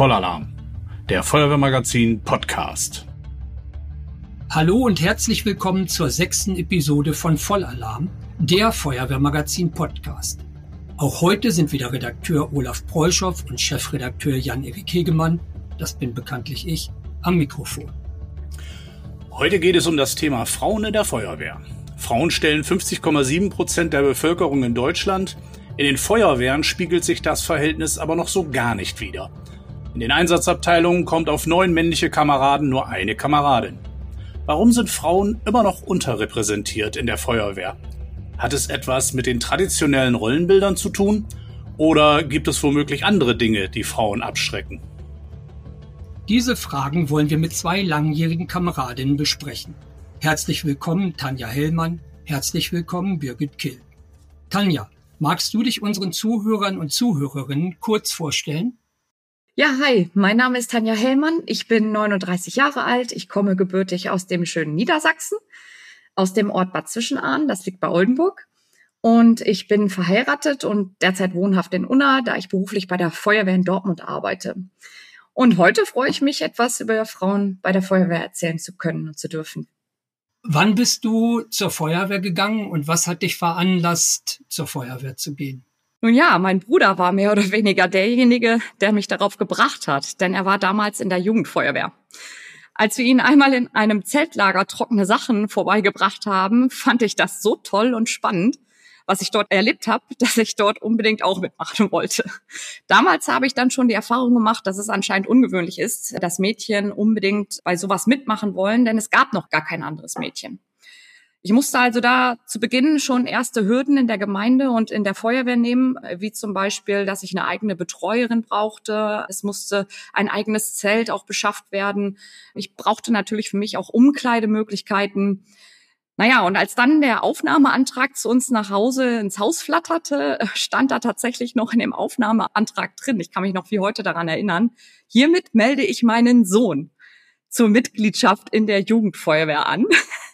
Vollalarm, der Feuerwehrmagazin Podcast. Hallo und herzlich willkommen zur sechsten Episode von Vollalarm, der Feuerwehrmagazin Podcast. Auch heute sind wieder Redakteur Olaf Preuschow und Chefredakteur Jan-Erik Hegemann, das bin bekanntlich ich, am Mikrofon. Heute geht es um das Thema Frauen in der Feuerwehr. Frauen stellen 50,7 Prozent der Bevölkerung in Deutschland. In den Feuerwehren spiegelt sich das Verhältnis aber noch so gar nicht wider. In den Einsatzabteilungen kommt auf neun männliche Kameraden nur eine Kameradin. Warum sind Frauen immer noch unterrepräsentiert in der Feuerwehr? Hat es etwas mit den traditionellen Rollenbildern zu tun? Oder gibt es womöglich andere Dinge, die Frauen abschrecken? Diese Fragen wollen wir mit zwei langjährigen Kameradinnen besprechen. Herzlich willkommen Tanja Hellmann, herzlich willkommen Birgit Kill. Tanja, magst du dich unseren Zuhörern und Zuhörerinnen kurz vorstellen? Ja, hi, mein Name ist Tanja Hellmann, ich bin 39 Jahre alt, ich komme gebürtig aus dem schönen Niedersachsen, aus dem Ort Bad Zwischenahn, das liegt bei Oldenburg. Und ich bin verheiratet und derzeit wohnhaft in Unna, da ich beruflich bei der Feuerwehr in Dortmund arbeite. Und heute freue ich mich, etwas über Frauen bei der Feuerwehr erzählen zu können und zu dürfen. Wann bist du zur Feuerwehr gegangen und was hat dich veranlasst, zur Feuerwehr zu gehen? Nun ja, mein Bruder war mehr oder weniger derjenige, der mich darauf gebracht hat, denn er war damals in der Jugendfeuerwehr. Als wir ihn einmal in einem Zeltlager trockene Sachen vorbeigebracht haben, fand ich das so toll und spannend, was ich dort erlebt habe, dass ich dort unbedingt auch mitmachen wollte. Damals habe ich dann schon die Erfahrung gemacht, dass es anscheinend ungewöhnlich ist, dass Mädchen unbedingt bei sowas mitmachen wollen, denn es gab noch gar kein anderes Mädchen. Ich musste also da zu Beginn schon erste Hürden in der Gemeinde und in der Feuerwehr nehmen, wie zum Beispiel, dass ich eine eigene Betreuerin brauchte. Es musste ein eigenes Zelt auch beschafft werden. Ich brauchte natürlich für mich auch Umkleidemöglichkeiten. Naja, und als dann der Aufnahmeantrag zu uns nach Hause ins Haus flatterte, stand da tatsächlich noch in dem Aufnahmeantrag drin. Ich kann mich noch wie heute daran erinnern. Hiermit melde ich meinen Sohn zur Mitgliedschaft in der Jugendfeuerwehr an.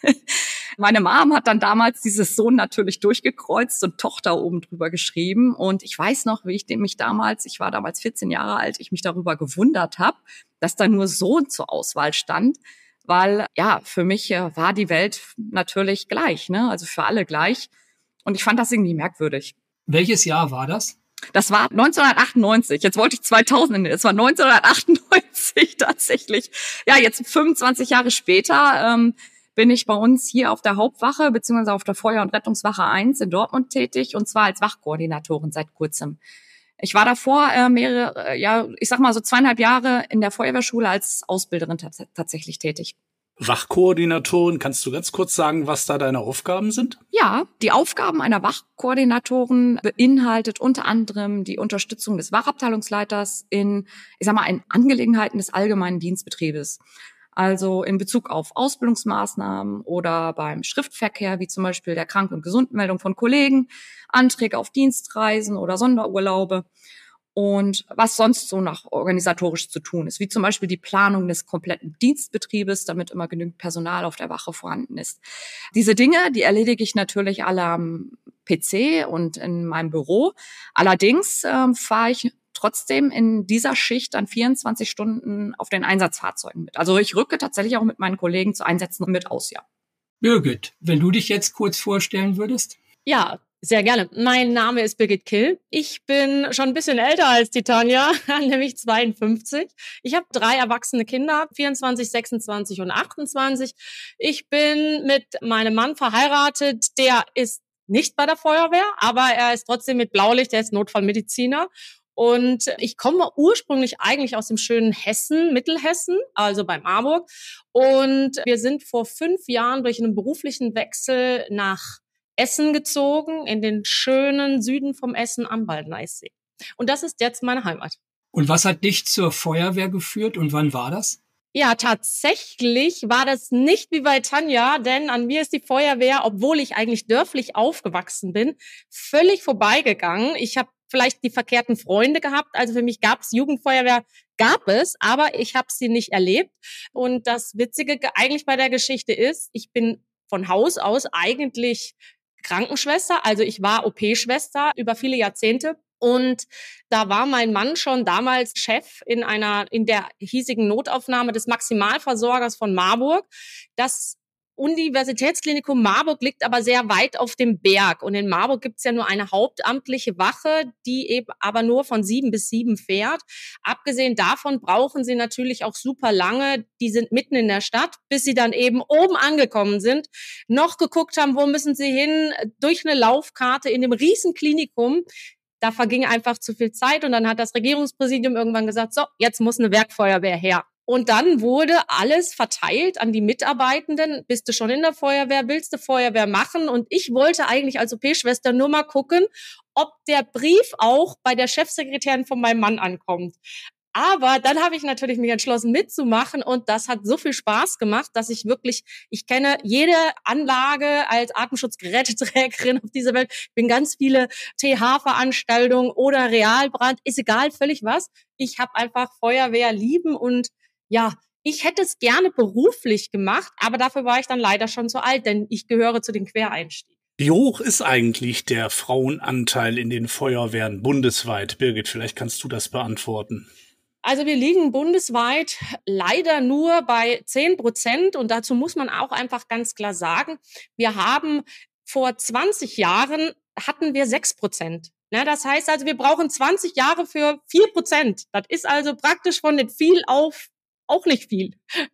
Meine Mom hat dann damals dieses Sohn natürlich durchgekreuzt und Tochter oben drüber geschrieben. Und ich weiß noch, wie ich mich damals, ich war damals 14 Jahre alt, ich mich darüber gewundert habe, dass da nur Sohn zur Auswahl stand weil ja, für mich äh, war die Welt natürlich gleich, ne? also für alle gleich. Und ich fand das irgendwie merkwürdig. Welches Jahr war das? Das war 1998. Jetzt wollte ich 2000 nennen. Es war 1998 tatsächlich. Ja, jetzt 25 Jahre später ähm, bin ich bei uns hier auf der Hauptwache beziehungsweise auf der Feuer- und Rettungswache 1 in Dortmund tätig und zwar als Wachkoordinatorin seit kurzem. Ich war davor äh, mehrere, äh, ja, ich sag mal so zweieinhalb Jahre in der Feuerwehrschule als Ausbilderin tatsächlich tätig. Wachkoordinatorin, kannst du ganz kurz sagen, was da deine Aufgaben sind? Ja, die Aufgaben einer Wachkoordinatorin beinhaltet unter anderem die Unterstützung des Wachabteilungsleiters in, ich sag mal, in Angelegenheiten des allgemeinen Dienstbetriebes. Also in Bezug auf Ausbildungsmaßnahmen oder beim Schriftverkehr, wie zum Beispiel der Krank- und Gesundmeldung von Kollegen, Anträge auf Dienstreisen oder Sonderurlaube und was sonst so noch organisatorisch zu tun ist, wie zum Beispiel die Planung des kompletten Dienstbetriebes, damit immer genügend Personal auf der Wache vorhanden ist. Diese Dinge, die erledige ich natürlich alle am PC und in meinem Büro. Allerdings äh, fahre ich trotzdem in dieser Schicht dann 24 Stunden auf den Einsatzfahrzeugen mit. Also ich rücke tatsächlich auch mit meinen Kollegen zu Einsätzen mit aus, ja. Birgit, wenn du dich jetzt kurz vorstellen würdest? Ja, sehr gerne. Mein Name ist Birgit Kill. Ich bin schon ein bisschen älter als die Tanja, nämlich 52. Ich habe drei erwachsene Kinder, 24, 26 und 28. Ich bin mit meinem Mann verheiratet. Der ist nicht bei der Feuerwehr, aber er ist trotzdem mit Blaulicht, er ist Notfallmediziner und ich komme ursprünglich eigentlich aus dem schönen Hessen, Mittelhessen, also bei Marburg. Und wir sind vor fünf Jahren durch einen beruflichen Wechsel nach Essen gezogen, in den schönen Süden vom Essen am Waldneissee. Und das ist jetzt meine Heimat. Und was hat dich zur Feuerwehr geführt und wann war das? Ja, tatsächlich war das nicht wie bei Tanja, denn an mir ist die Feuerwehr, obwohl ich eigentlich dörflich aufgewachsen bin, völlig vorbeigegangen. Ich habe vielleicht die verkehrten Freunde gehabt. Also für mich gab es Jugendfeuerwehr, gab es, aber ich habe sie nicht erlebt. Und das Witzige eigentlich bei der Geschichte ist, ich bin von Haus aus eigentlich Krankenschwester, also ich war OP-Schwester über viele Jahrzehnte Und da war mein Mann schon damals Chef in einer, in der hiesigen Notaufnahme des Maximalversorgers von Marburg. Das Universitätsklinikum Marburg liegt aber sehr weit auf dem Berg. Und in Marburg gibt es ja nur eine hauptamtliche Wache, die eben aber nur von sieben bis sieben fährt. Abgesehen davon brauchen sie natürlich auch super lange. Die sind mitten in der Stadt, bis sie dann eben oben angekommen sind, noch geguckt haben, wo müssen sie hin, durch eine Laufkarte in dem Riesenklinikum da verging einfach zu viel Zeit und dann hat das Regierungspräsidium irgendwann gesagt, so, jetzt muss eine Werkfeuerwehr her. Und dann wurde alles verteilt an die Mitarbeitenden. Bist du schon in der Feuerwehr? Willst du Feuerwehr machen? Und ich wollte eigentlich als OP-Schwester nur mal gucken, ob der Brief auch bei der Chefsekretärin von meinem Mann ankommt. Aber dann habe ich natürlich mich entschlossen mitzumachen und das hat so viel Spaß gemacht, dass ich wirklich, ich kenne jede Anlage als Atemschutzgeräteträgerin auf dieser Welt. Ich bin ganz viele TH-Veranstaltungen oder Realbrand, ist egal, völlig was. Ich habe einfach Feuerwehr lieben und ja, ich hätte es gerne beruflich gemacht, aber dafür war ich dann leider schon zu alt, denn ich gehöre zu den Quereinstiegen. Wie hoch ist eigentlich der Frauenanteil in den Feuerwehren bundesweit? Birgit, vielleicht kannst du das beantworten. Also wir liegen bundesweit leider nur bei 10 Prozent und dazu muss man auch einfach ganz klar sagen, wir haben vor 20 Jahren hatten wir 6 Prozent. Ja, das heißt also, wir brauchen 20 Jahre für 4 Prozent. Das ist also praktisch von nicht viel auf auch nicht viel.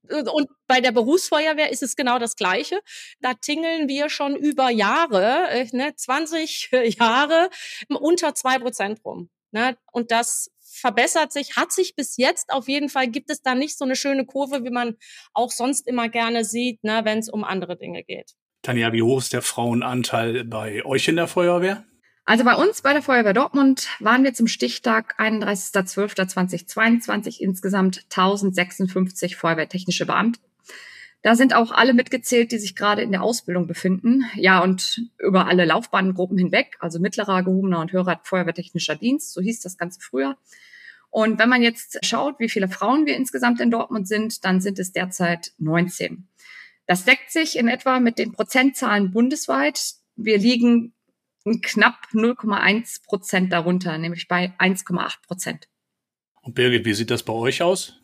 Und bei der Berufsfeuerwehr ist es genau das Gleiche. Da tingeln wir schon über Jahre, äh, ne, 20 Jahre unter zwei Prozent rum. Ne? Und das verbessert sich, hat sich bis jetzt auf jeden Fall, gibt es da nicht so eine schöne Kurve, wie man auch sonst immer gerne sieht, ne, wenn es um andere Dinge geht. Tanja, wie hoch ist der Frauenanteil bei euch in der Feuerwehr? Also bei uns bei der Feuerwehr Dortmund waren wir zum Stichtag 31.12.2022 insgesamt 1056 feuerwehrtechnische Beamte. Da sind auch alle mitgezählt, die sich gerade in der Ausbildung befinden. Ja, und über alle Laufbahngruppen hinweg, also mittlerer, gehobener und höherer Feuerwehrtechnischer Dienst, so hieß das Ganze früher. Und wenn man jetzt schaut, wie viele Frauen wir insgesamt in Dortmund sind, dann sind es derzeit 19. Das deckt sich in etwa mit den Prozentzahlen bundesweit. Wir liegen knapp 0,1 Prozent darunter, nämlich bei 1,8 Prozent. Und Birgit, wie sieht das bei euch aus?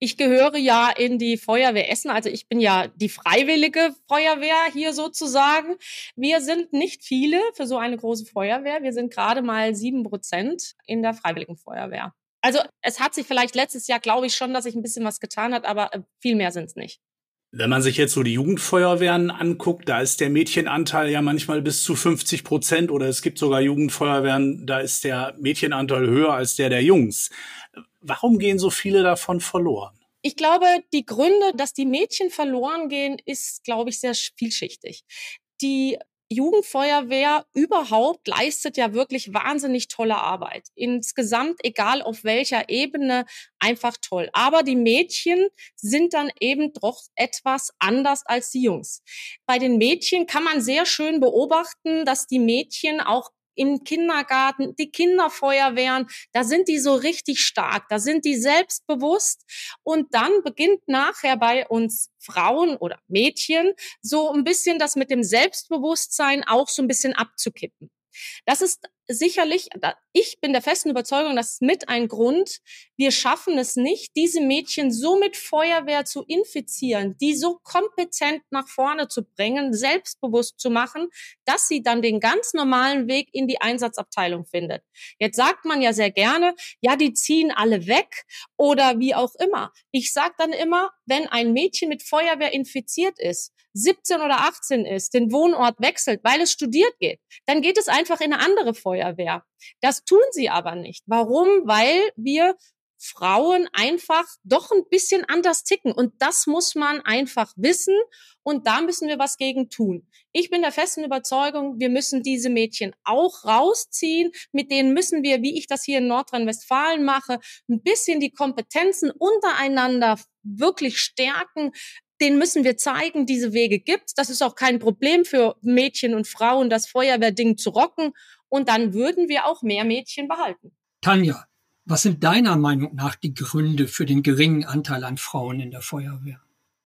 Ich gehöre ja in die Feuerwehr Essen, also ich bin ja die freiwillige Feuerwehr hier sozusagen. Wir sind nicht viele für so eine große Feuerwehr. Wir sind gerade mal sieben Prozent in der freiwilligen Feuerwehr. Also es hat sich vielleicht letztes Jahr, glaube ich schon, dass sich ein bisschen was getan hat, aber äh, viel mehr sind es nicht. Wenn man sich jetzt so die Jugendfeuerwehren anguckt, da ist der Mädchenanteil ja manchmal bis zu 50 Prozent oder es gibt sogar Jugendfeuerwehren, da ist der Mädchenanteil höher als der der Jungs. Warum gehen so viele davon verloren? Ich glaube, die Gründe, dass die Mädchen verloren gehen, ist, glaube ich, sehr vielschichtig. Die Jugendfeuerwehr überhaupt leistet ja wirklich wahnsinnig tolle Arbeit. Insgesamt, egal auf welcher Ebene, einfach toll. Aber die Mädchen sind dann eben doch etwas anders als die Jungs. Bei den Mädchen kann man sehr schön beobachten, dass die Mädchen auch im Kindergarten, die Kinderfeuerwehren, da sind die so richtig stark, da sind die selbstbewusst und dann beginnt nachher bei uns Frauen oder Mädchen so ein bisschen das mit dem Selbstbewusstsein auch so ein bisschen abzukippen. Das ist sicherlich, ich bin der festen Überzeugung, das ist mit ein Grund. Wir schaffen es nicht, diese Mädchen so mit Feuerwehr zu infizieren, die so kompetent nach vorne zu bringen, selbstbewusst zu machen, dass sie dann den ganz normalen Weg in die Einsatzabteilung findet. Jetzt sagt man ja sehr gerne, ja, die ziehen alle weg oder wie auch immer. Ich sage dann immer, wenn ein Mädchen mit Feuerwehr infiziert ist, 17 oder 18 ist, den Wohnort wechselt, weil es studiert geht, dann geht es einfach in eine andere Feuerwehr. Das tun sie aber nicht. Warum? Weil wir Frauen einfach doch ein bisschen anders ticken. Und das muss man einfach wissen. Und da müssen wir was gegen tun. Ich bin der festen Überzeugung, wir müssen diese Mädchen auch rausziehen. Mit denen müssen wir, wie ich das hier in Nordrhein-Westfalen mache, ein bisschen die Kompetenzen untereinander wirklich stärken, den müssen wir zeigen, diese Wege gibt. Das ist auch kein Problem für Mädchen und Frauen, das Feuerwehrding zu rocken. Und dann würden wir auch mehr Mädchen behalten. Tanja, was sind deiner Meinung nach die Gründe für den geringen Anteil an Frauen in der Feuerwehr?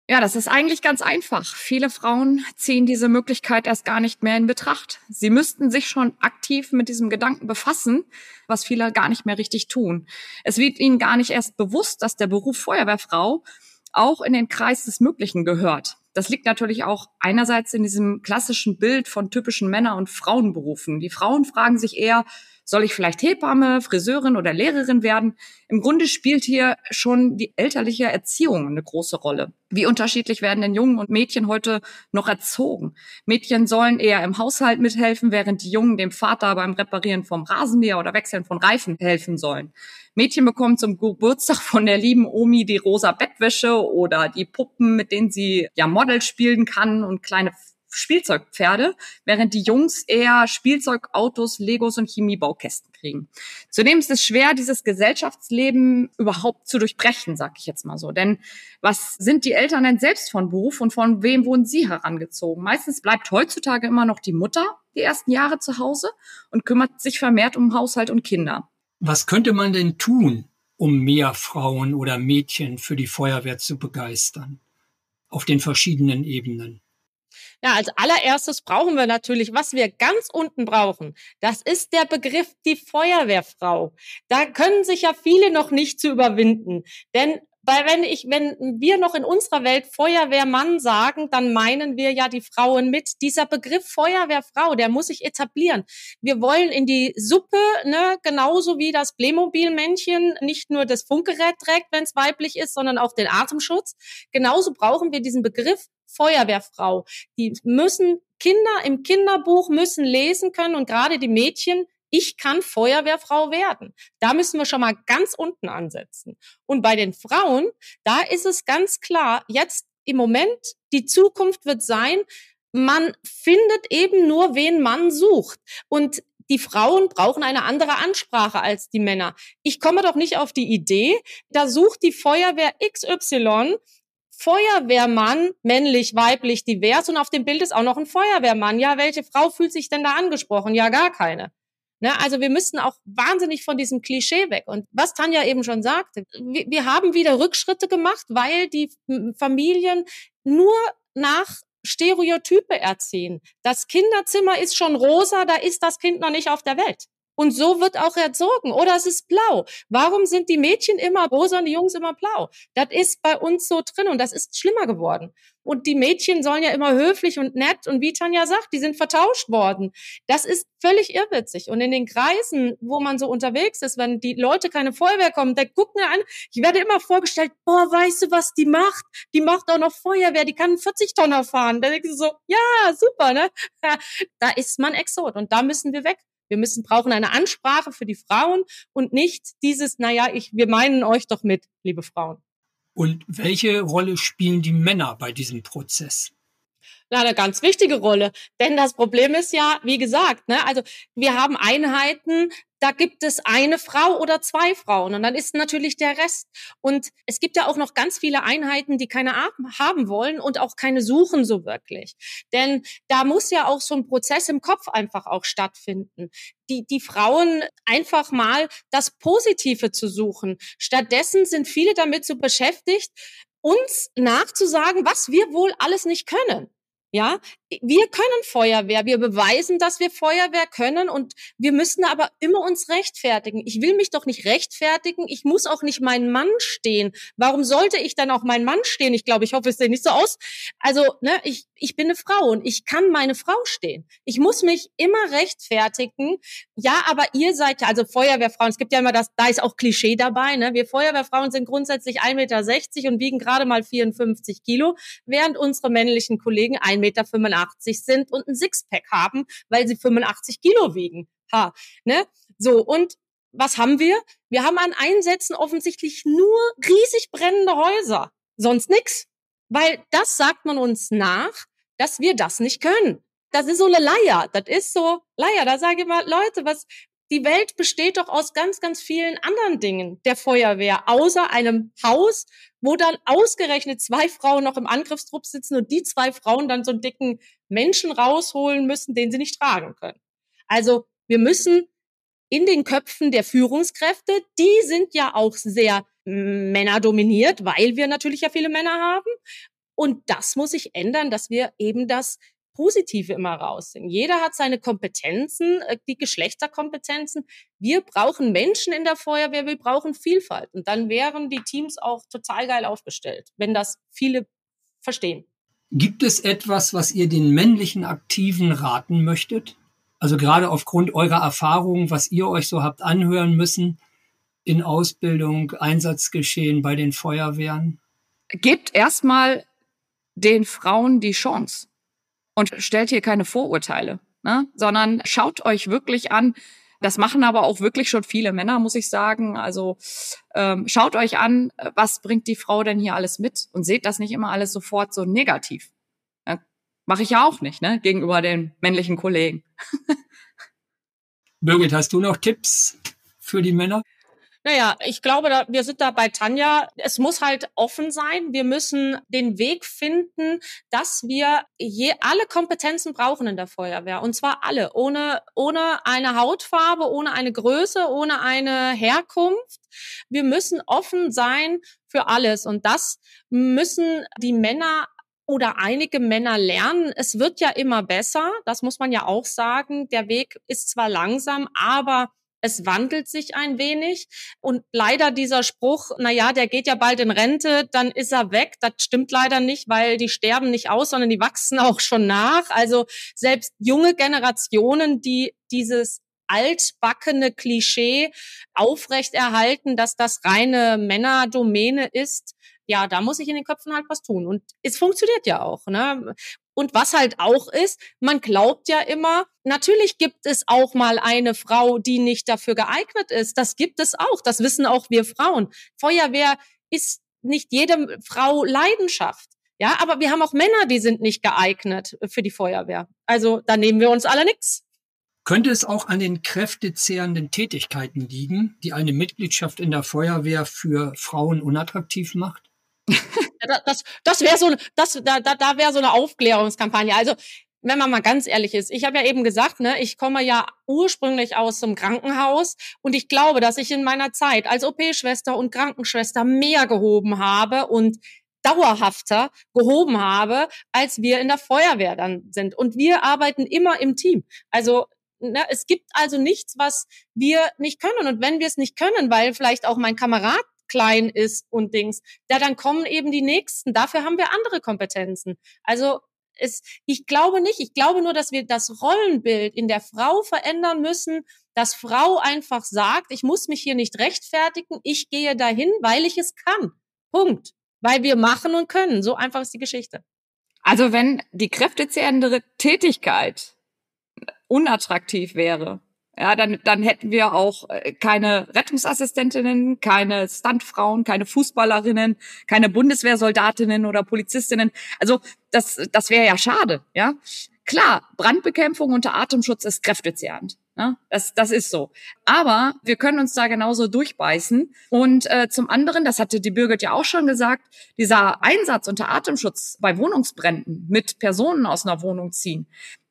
Ja, das ist eigentlich ganz einfach. Viele Frauen ziehen diese Möglichkeit erst gar nicht mehr in Betracht. Sie müssten sich schon aktiv mit diesem Gedanken befassen, was viele gar nicht mehr richtig tun. Es wird ihnen gar nicht erst bewusst, dass der Beruf Feuerwehrfrau auch in den Kreis des Möglichen gehört. Das liegt natürlich auch einerseits in diesem klassischen Bild von typischen Männer- und Frauenberufen. Die Frauen fragen sich eher, soll ich vielleicht Hebamme, Friseurin oder Lehrerin werden? Im Grunde spielt hier schon die elterliche Erziehung eine große Rolle. Wie unterschiedlich werden denn Jungen und Mädchen heute noch erzogen? Mädchen sollen eher im Haushalt mithelfen, während die Jungen dem Vater beim Reparieren vom Rasenmäher oder Wechseln von Reifen helfen sollen. Mädchen bekommen zum Geburtstag von der lieben Omi die rosa Bettwäsche oder die Puppen, mit denen sie ja Model spielen kann und kleine Spielzeugpferde, während die Jungs eher Spielzeugautos, Legos und Chemiebaukästen kriegen. Zudem ist es schwer, dieses Gesellschaftsleben überhaupt zu durchbrechen, sag ich jetzt mal so. Denn was sind die Eltern denn selbst von Beruf und von wem wurden sie herangezogen? Meistens bleibt heutzutage immer noch die Mutter die ersten Jahre zu Hause und kümmert sich vermehrt um Haushalt und Kinder. Was könnte man denn tun, um mehr Frauen oder Mädchen für die Feuerwehr zu begeistern? Auf den verschiedenen Ebenen. Ja, als allererstes brauchen wir natürlich, was wir ganz unten brauchen. Das ist der Begriff die Feuerwehrfrau. Da können sich ja viele noch nicht zu überwinden. Denn weil wenn ich, wenn wir noch in unserer Welt Feuerwehrmann sagen, dann meinen wir ja die Frauen mit. Dieser Begriff Feuerwehrfrau, der muss sich etablieren. Wir wollen in die Suppe, ne, genauso wie das Playmobil-Männchen nicht nur das Funkgerät trägt, wenn es weiblich ist, sondern auch den Atemschutz. Genauso brauchen wir diesen Begriff Feuerwehrfrau. Die müssen Kinder im Kinderbuch müssen lesen können und gerade die Mädchen ich kann Feuerwehrfrau werden. Da müssen wir schon mal ganz unten ansetzen. Und bei den Frauen, da ist es ganz klar, jetzt im Moment, die Zukunft wird sein, man findet eben nur, wen man sucht. Und die Frauen brauchen eine andere Ansprache als die Männer. Ich komme doch nicht auf die Idee, da sucht die Feuerwehr XY Feuerwehrmann, männlich, weiblich, divers und auf dem Bild ist auch noch ein Feuerwehrmann. Ja, welche Frau fühlt sich denn da angesprochen? Ja, gar keine. Ne, also wir müssen auch wahnsinnig von diesem Klischee weg. Und was Tanja eben schon sagte, wir, wir haben wieder Rückschritte gemacht, weil die Familien nur nach Stereotype erziehen. Das Kinderzimmer ist schon rosa, da ist das Kind noch nicht auf der Welt. Und so wird auch erzogen. Oder es ist blau. Warum sind die Mädchen immer rosa und die Jungs immer blau? Das ist bei uns so drin und das ist schlimmer geworden. Und die Mädchen sollen ja immer höflich und nett und wie Tanja sagt, die sind vertauscht worden. Das ist völlig irrwitzig. Und in den Kreisen, wo man so unterwegs ist, wenn die Leute keine Feuerwehr kommen, da gucken an. Ich werde immer vorgestellt, boah, weißt du, was die macht? Die macht auch noch Feuerwehr, die kann 40 Tonner fahren. Da denkst du so, ja, super, ne? Da ist man Exot und da müssen wir weg. Wir müssen brauchen eine Ansprache für die Frauen und nicht dieses, naja, ich, wir meinen euch doch mit, liebe Frauen. Und welche Rolle spielen die Männer bei diesem Prozess? Eine ganz wichtige Rolle. Denn das Problem ist ja, wie gesagt, ne, also wir haben Einheiten, da gibt es eine Frau oder zwei Frauen und dann ist natürlich der Rest. Und es gibt ja auch noch ganz viele Einheiten, die keine haben wollen und auch keine suchen so wirklich. Denn da muss ja auch so ein Prozess im Kopf einfach auch stattfinden. Die, die Frauen einfach mal das Positive zu suchen. Stattdessen sind viele damit so beschäftigt, uns nachzusagen, was wir wohl alles nicht können. Ja, wir können Feuerwehr, wir beweisen, dass wir Feuerwehr können und wir müssen aber immer uns rechtfertigen. Ich will mich doch nicht rechtfertigen, ich muss auch nicht meinen Mann stehen. Warum sollte ich dann auch meinen Mann stehen? Ich glaube, ich hoffe, es sieht nicht so aus. Also, ne, ich, ich bin eine Frau und ich kann meine Frau stehen. Ich muss mich immer rechtfertigen. Ja, aber ihr seid ja, also Feuerwehrfrauen, es gibt ja immer das, da ist auch Klischee dabei, ne? Wir Feuerwehrfrauen sind grundsätzlich 1,60 Meter und wiegen gerade mal 54 Kilo, während unsere männlichen Kollegen 1,85 Meter sind und ein Sixpack haben, weil sie 85 Kilo wiegen. Ha, ne? So, und was haben wir? Wir haben an Einsätzen offensichtlich nur riesig brennende Häuser. Sonst nix. Weil das sagt man uns nach, dass wir das nicht können. Das ist so eine Leier. Das ist so Leier. Da sage ich mal, Leute, was, die Welt besteht doch aus ganz, ganz vielen anderen Dingen der Feuerwehr, außer einem Haus, wo dann ausgerechnet zwei Frauen noch im Angriffstrupp sitzen und die zwei Frauen dann so einen dicken Menschen rausholen müssen, den sie nicht tragen können. Also wir müssen in den Köpfen der Führungskräfte, die sind ja auch sehr männerdominiert, weil wir natürlich ja viele Männer haben. Und das muss sich ändern, dass wir eben das Positive immer rausnehmen. Jeder hat seine Kompetenzen, äh, die Geschlechterkompetenzen. Wir brauchen Menschen in der Feuerwehr, wir brauchen Vielfalt. Und dann wären die Teams auch total geil aufgestellt, wenn das viele verstehen. Gibt es etwas, was ihr den männlichen Aktiven raten möchtet? Also gerade aufgrund eurer Erfahrungen, was ihr euch so habt anhören müssen in Ausbildung, Einsatzgeschehen bei den Feuerwehren? Gebt erstmal den Frauen die Chance und stellt hier keine Vorurteile, ne? sondern schaut euch wirklich an. Das machen aber auch wirklich schon viele Männer, muss ich sagen. Also ähm, schaut euch an, was bringt die Frau denn hier alles mit und seht das nicht immer alles sofort so negativ. Ja, Mache ich ja auch nicht, ne? Gegenüber den männlichen Kollegen. Birgit, hast du noch Tipps für die Männer? Naja, ich glaube, da, wir sind da bei Tanja. Es muss halt offen sein. Wir müssen den Weg finden, dass wir je alle Kompetenzen brauchen in der Feuerwehr. Und zwar alle. Ohne, ohne eine Hautfarbe, ohne eine Größe, ohne eine Herkunft. Wir müssen offen sein für alles. Und das müssen die Männer oder einige Männer lernen. Es wird ja immer besser. Das muss man ja auch sagen. Der Weg ist zwar langsam, aber es wandelt sich ein wenig und leider dieser Spruch, na ja, der geht ja bald in Rente, dann ist er weg. Das stimmt leider nicht, weil die sterben nicht aus, sondern die wachsen auch schon nach. Also selbst junge Generationen, die dieses altbackene Klischee aufrechterhalten, dass das reine Männerdomäne ist, ja, da muss ich in den Köpfen halt was tun. Und es funktioniert ja auch. Ne? Und was halt auch ist, man glaubt ja immer, natürlich gibt es auch mal eine Frau, die nicht dafür geeignet ist. Das gibt es auch. Das wissen auch wir Frauen. Feuerwehr ist nicht jede Frau Leidenschaft. Ja, aber wir haben auch Männer, die sind nicht geeignet für die Feuerwehr. Also da nehmen wir uns alle nix. Könnte es auch an den kräftezehrenden Tätigkeiten liegen, die eine Mitgliedschaft in der Feuerwehr für Frauen unattraktiv macht? Das das, wäre so, das, da, da, da wäre so eine Aufklärungskampagne. Also wenn man mal ganz ehrlich ist, ich habe ja eben gesagt, ne, ich komme ja ursprünglich aus dem Krankenhaus und ich glaube, dass ich in meiner Zeit als OP-Schwester und Krankenschwester mehr gehoben habe und dauerhafter gehoben habe, als wir in der Feuerwehr dann sind. Und wir arbeiten immer im Team. Also ne, es gibt also nichts, was wir nicht können. Und wenn wir es nicht können, weil vielleicht auch mein Kamerad klein ist und Dings, ja, dann kommen eben die nächsten. Dafür haben wir andere Kompetenzen. Also es, ich glaube nicht. Ich glaube nur, dass wir das Rollenbild in der Frau verändern müssen, dass Frau einfach sagt, ich muss mich hier nicht rechtfertigen, ich gehe dahin, weil ich es kann. Punkt. Weil wir machen und können. So einfach ist die Geschichte. Also wenn die kräftezehrende Tätigkeit unattraktiv wäre, ja, dann, dann hätten wir auch äh, keine Rettungsassistentinnen, keine Stuntfrauen, keine Fußballerinnen, keine Bundeswehrsoldatinnen oder Polizistinnen. Also das, das wäre ja schade, ja. Klar, Brandbekämpfung unter Atemschutz ist kräftezehrend. Ja, das, das ist so. Aber wir können uns da genauso durchbeißen. Und äh, zum anderen, das hatte die Birgit ja auch schon gesagt, dieser Einsatz unter Atemschutz bei Wohnungsbränden mit Personen aus einer Wohnung ziehen,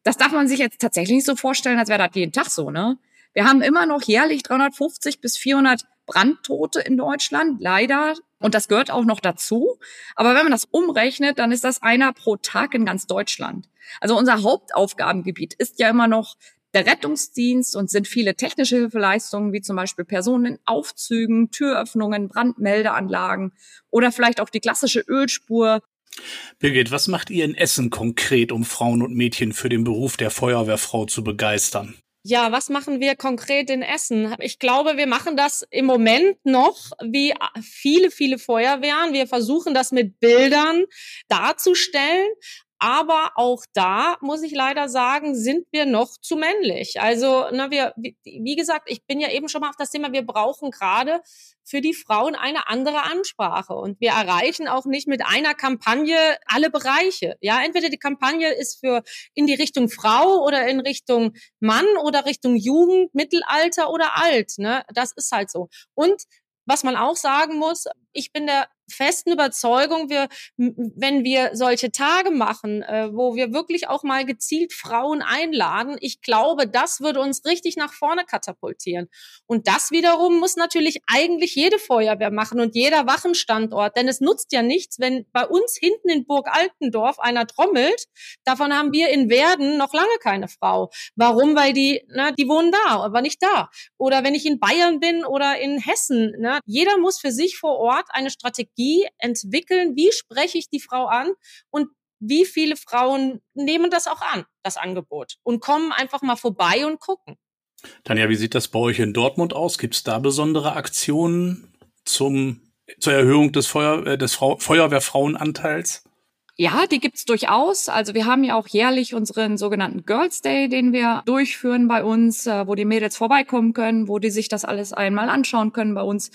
das darf man sich jetzt tatsächlich nicht so vorstellen, als wäre das jeden Tag so, ne? Wir haben immer noch jährlich 350 bis 400 Brandtote in Deutschland, leider. Und das gehört auch noch dazu. Aber wenn man das umrechnet, dann ist das einer pro Tag in ganz Deutschland. Also unser Hauptaufgabengebiet ist ja immer noch der Rettungsdienst und sind viele technische Hilfeleistungen, wie zum Beispiel Personen in Aufzügen, Türöffnungen, Brandmeldeanlagen oder vielleicht auch die klassische Ölspur Birgit, was macht ihr in Essen konkret, um Frauen und Mädchen für den Beruf der Feuerwehrfrau zu begeistern? Ja, was machen wir konkret in Essen? Ich glaube, wir machen das im Moment noch wie viele, viele Feuerwehren. Wir versuchen das mit Bildern darzustellen. Aber auch da muss ich leider sagen, sind wir noch zu männlich. Also, na, wir, wie gesagt, ich bin ja eben schon mal auf das Thema, wir brauchen gerade für die Frauen eine andere Ansprache. Und wir erreichen auch nicht mit einer Kampagne alle Bereiche. Ja, entweder die Kampagne ist für in die Richtung Frau oder in Richtung Mann oder Richtung Jugend, Mittelalter oder alt. Ne? Das ist halt so. Und was man auch sagen muss, ich bin der festen Überzeugung, wir, wenn wir solche Tage machen, äh, wo wir wirklich auch mal gezielt Frauen einladen, ich glaube, das würde uns richtig nach vorne katapultieren. Und das wiederum muss natürlich eigentlich jede Feuerwehr machen und jeder Wachenstandort, denn es nutzt ja nichts, wenn bei uns hinten in Burg Altendorf einer trommelt. Davon haben wir in Werden noch lange keine Frau. Warum? Weil die, na, die wohnen da, aber nicht da. Oder wenn ich in Bayern bin oder in Hessen, ne, jeder muss für sich vor Ort eine Strategie entwickeln. Wie spreche ich die Frau an? Und wie viele Frauen nehmen das auch an, das Angebot, und kommen einfach mal vorbei und gucken. Tanja, wie sieht das bei euch in Dortmund aus? Gibt es da besondere Aktionen zum, zur Erhöhung des, Feuer, äh, des Frau, Feuerwehrfrauenanteils? Ja, die gibt's durchaus. Also wir haben ja auch jährlich unseren sogenannten Girls Day, den wir durchführen bei uns, äh, wo die Mädels vorbeikommen können, wo die sich das alles einmal anschauen können bei uns.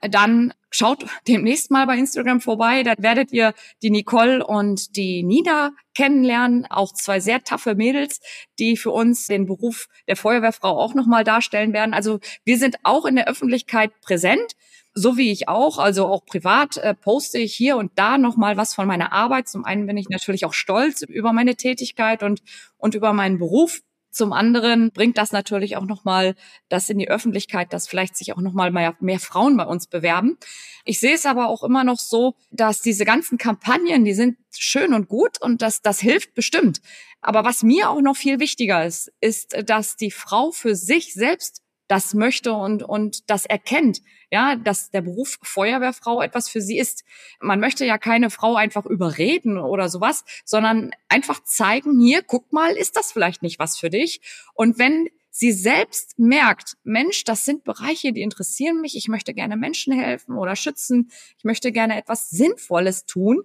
Dann schaut demnächst mal bei Instagram vorbei. Da werdet ihr die Nicole und die Nina kennenlernen. Auch zwei sehr taffe Mädels, die für uns den Beruf der Feuerwehrfrau auch nochmal darstellen werden. Also wir sind auch in der Öffentlichkeit präsent so wie ich auch, also auch privat, äh, poste ich hier und da nochmal was von meiner Arbeit. Zum einen bin ich natürlich auch stolz über meine Tätigkeit und, und über meinen Beruf. Zum anderen bringt das natürlich auch nochmal das in die Öffentlichkeit, dass vielleicht sich auch nochmal mehr, mehr Frauen bei uns bewerben. Ich sehe es aber auch immer noch so, dass diese ganzen Kampagnen, die sind schön und gut und das, das hilft bestimmt. Aber was mir auch noch viel wichtiger ist, ist, dass die Frau für sich selbst das möchte und, und das erkennt, ja, dass der Beruf Feuerwehrfrau etwas für sie ist. Man möchte ja keine Frau einfach überreden oder sowas, sondern einfach zeigen, hier, guck mal, ist das vielleicht nicht was für dich? Und wenn sie selbst merkt, Mensch, das sind Bereiche, die interessieren mich, ich möchte gerne Menschen helfen oder schützen, ich möchte gerne etwas Sinnvolles tun,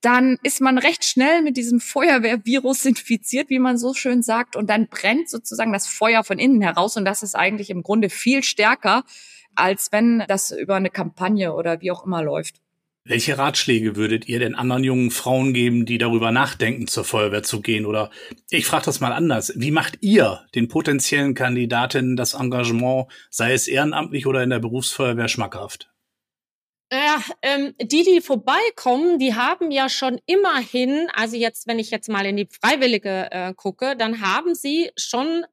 dann ist man recht schnell mit diesem Feuerwehrvirus infiziert, wie man so schön sagt, und dann brennt sozusagen das Feuer von innen heraus und das ist eigentlich im Grunde viel stärker, als wenn das über eine Kampagne oder wie auch immer läuft. Welche Ratschläge würdet ihr denn anderen jungen Frauen geben, die darüber nachdenken, zur Feuerwehr zu gehen? Oder ich frage das mal anders. Wie macht ihr den potenziellen Kandidatinnen das Engagement, sei es ehrenamtlich oder in der Berufsfeuerwehr, schmackhaft? Ja, ähm, die, die vorbeikommen, die haben ja schon immerhin, also jetzt, wenn ich jetzt mal in die Freiwillige äh, gucke, dann haben sie schon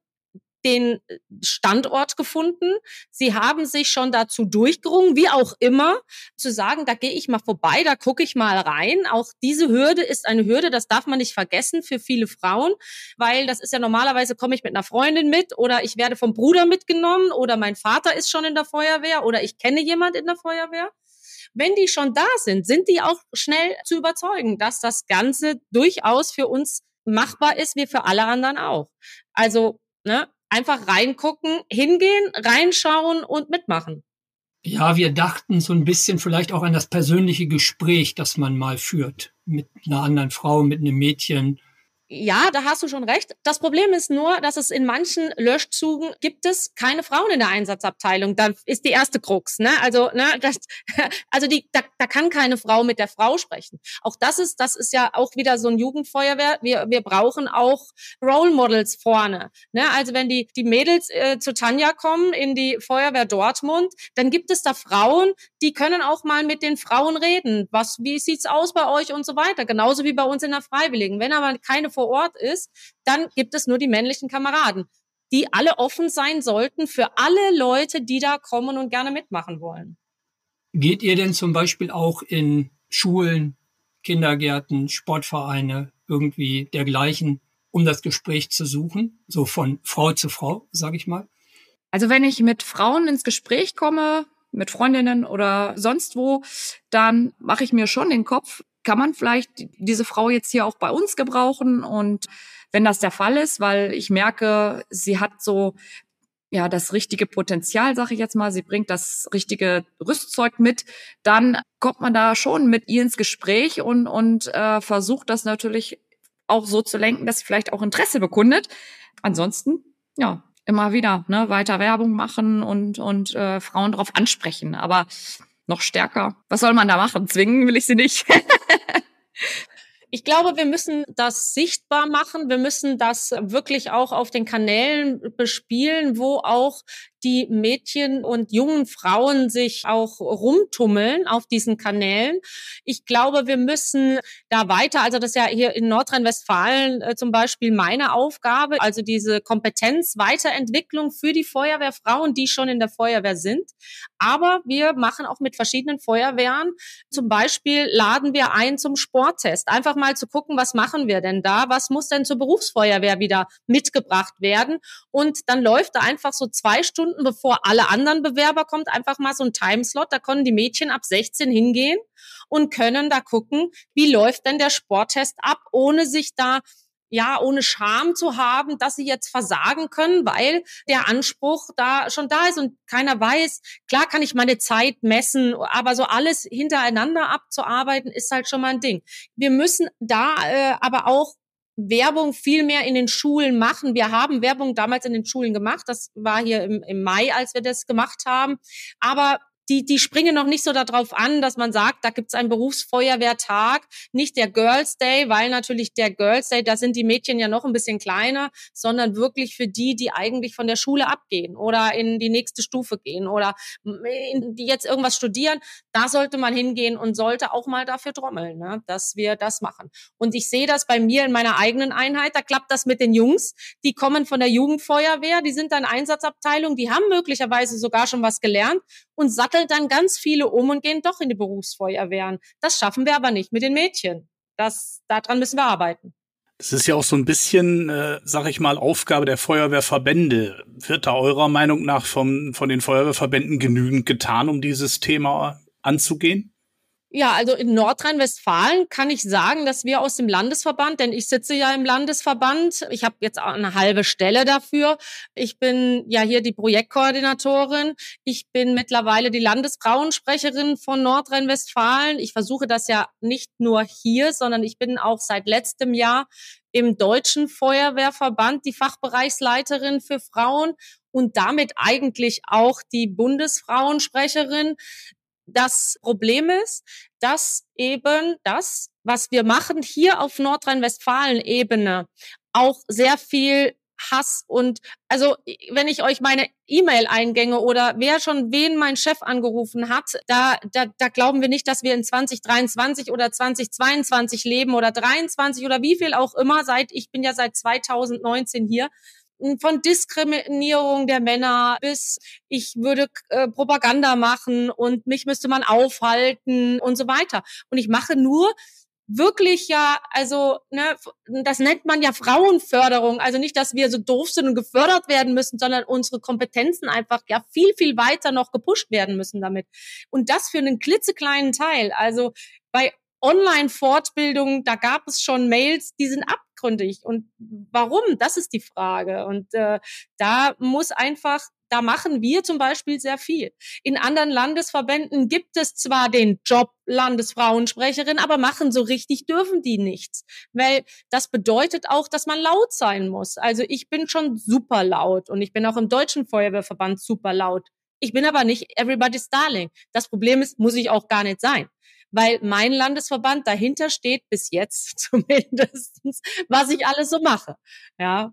den Standort gefunden. Sie haben sich schon dazu durchgerungen, wie auch immer, zu sagen, da gehe ich mal vorbei, da gucke ich mal rein. Auch diese Hürde ist eine Hürde, das darf man nicht vergessen für viele Frauen, weil das ist ja normalerweise komme ich mit einer Freundin mit oder ich werde vom Bruder mitgenommen oder mein Vater ist schon in der Feuerwehr oder ich kenne jemand in der Feuerwehr. Wenn die schon da sind, sind die auch schnell zu überzeugen, dass das Ganze durchaus für uns machbar ist, wie für alle anderen auch. Also ne, einfach reingucken, hingehen, reinschauen und mitmachen. Ja, wir dachten so ein bisschen vielleicht auch an das persönliche Gespräch, das man mal führt mit einer anderen Frau, mit einem Mädchen, ja, da hast du schon recht. Das Problem ist nur, dass es in manchen Löschzügen gibt es keine Frauen in der Einsatzabteilung. Da ist die erste Krux. Ne? Also, ne, das, also die, da, da kann keine Frau mit der Frau sprechen. Auch das ist, das ist ja auch wieder so ein Jugendfeuerwehr. Wir, wir brauchen auch Role Models vorne. Ne? Also wenn die, die Mädels äh, zu Tanja kommen in die Feuerwehr Dortmund, dann gibt es da Frauen, die können auch mal mit den Frauen reden. Was, wie sieht's aus bei euch und so weiter. Genauso wie bei uns in der Freiwilligen. Wenn aber keine vor Ort ist, dann gibt es nur die männlichen Kameraden, die alle offen sein sollten für alle Leute, die da kommen und gerne mitmachen wollen. Geht ihr denn zum Beispiel auch in Schulen, Kindergärten, Sportvereine, irgendwie dergleichen, um das Gespräch zu suchen, so von Frau zu Frau, sage ich mal? Also wenn ich mit Frauen ins Gespräch komme, mit Freundinnen oder sonst wo, dann mache ich mir schon den Kopf, kann man vielleicht diese Frau jetzt hier auch bei uns gebrauchen? Und wenn das der Fall ist, weil ich merke, sie hat so ja das richtige Potenzial, sage ich jetzt mal, sie bringt das richtige Rüstzeug mit, dann kommt man da schon mit ihr ins Gespräch und und äh, versucht das natürlich auch so zu lenken, dass sie vielleicht auch Interesse bekundet. Ansonsten ja immer wieder ne, weiter Werbung machen und und äh, Frauen darauf ansprechen. Aber noch stärker. Was soll man da machen? Zwingen will ich sie nicht. Ich glaube, wir müssen das sichtbar machen. Wir müssen das wirklich auch auf den Kanälen bespielen, wo auch die Mädchen und jungen Frauen sich auch rumtummeln auf diesen Kanälen. Ich glaube, wir müssen da weiter, also das ist ja hier in Nordrhein-Westfalen äh, zum Beispiel meine Aufgabe, also diese Kompetenzweiterentwicklung für die Feuerwehrfrauen, die schon in der Feuerwehr sind. Aber wir machen auch mit verschiedenen Feuerwehren, zum Beispiel laden wir ein zum Sporttest, einfach mal zu gucken, was machen wir denn da, was muss denn zur Berufsfeuerwehr wieder mitgebracht werden? Und dann läuft da einfach so zwei Stunden, bevor alle anderen Bewerber kommt, einfach mal so ein Timeslot, da können die Mädchen ab 16 hingehen und können da gucken, wie läuft denn der Sporttest ab, ohne sich da ja, ohne Scham zu haben, dass sie jetzt versagen können, weil der Anspruch da schon da ist und keiner weiß, klar kann ich meine Zeit messen, aber so alles hintereinander abzuarbeiten, ist halt schon mal ein Ding. Wir müssen da äh, aber auch Werbung viel mehr in den Schulen machen. Wir haben Werbung damals in den Schulen gemacht. Das war hier im, im Mai, als wir das gemacht haben. Aber die, die springen noch nicht so darauf an, dass man sagt, da gibt's einen Berufsfeuerwehrtag, nicht der Girls Day, weil natürlich der Girls Day, da sind die Mädchen ja noch ein bisschen kleiner, sondern wirklich für die, die eigentlich von der Schule abgehen oder in die nächste Stufe gehen oder in, die jetzt irgendwas studieren, da sollte man hingehen und sollte auch mal dafür trommeln, ne, dass wir das machen. Und ich sehe das bei mir in meiner eigenen Einheit, da klappt das mit den Jungs, die kommen von der Jugendfeuerwehr, die sind dann Einsatzabteilung, die haben möglicherweise sogar schon was gelernt und satteln dann ganz viele um und gehen doch in die Berufsfeuerwehren. Das schaffen wir aber nicht mit den Mädchen. Das, daran müssen wir arbeiten. Das ist ja auch so ein bisschen, äh, sag ich mal, Aufgabe der Feuerwehrverbände. Wird da eurer Meinung nach vom, von den Feuerwehrverbänden genügend getan, um dieses Thema anzugehen? Ja, also in Nordrhein-Westfalen kann ich sagen, dass wir aus dem Landesverband, denn ich sitze ja im Landesverband, ich habe jetzt eine halbe Stelle dafür. Ich bin ja hier die Projektkoordinatorin. Ich bin mittlerweile die Landesfrauensprecherin von Nordrhein-Westfalen. Ich versuche das ja nicht nur hier, sondern ich bin auch seit letztem Jahr im Deutschen Feuerwehrverband die Fachbereichsleiterin für Frauen und damit eigentlich auch die Bundesfrauensprecherin. Das Problem ist, dass eben das, was wir machen hier auf Nordrhein-Westfalen-Ebene, auch sehr viel Hass und also wenn ich euch meine E-Mail-Eingänge oder wer schon wen mein Chef angerufen hat, da, da, da glauben wir nicht, dass wir in 2023 oder 2022 leben oder 23 oder wie viel auch immer. Seit ich bin ja seit 2019 hier von Diskriminierung der Männer bis ich würde äh, Propaganda machen und mich müsste man aufhalten und so weiter. Und ich mache nur wirklich ja, also ne, das nennt man ja Frauenförderung. Also nicht, dass wir so doof sind und gefördert werden müssen, sondern unsere Kompetenzen einfach ja viel, viel weiter noch gepusht werden müssen damit. Und das für einen klitzekleinen Teil. Also bei Online-Fortbildungen, da gab es schon Mails, die sind abgründig. Und warum? Das ist die Frage. Und äh, da muss einfach da machen wir zum Beispiel sehr viel. In anderen Landesverbänden gibt es zwar den Job Landesfrauensprecherin, aber machen so richtig dürfen die nichts. Weil das bedeutet auch, dass man laut sein muss. Also ich bin schon super laut und ich bin auch im Deutschen Feuerwehrverband super laut. Ich bin aber nicht everybody's darling. Das Problem ist, muss ich auch gar nicht sein weil mein Landesverband dahinter steht, bis jetzt zumindest, was ich alles so mache. Ja,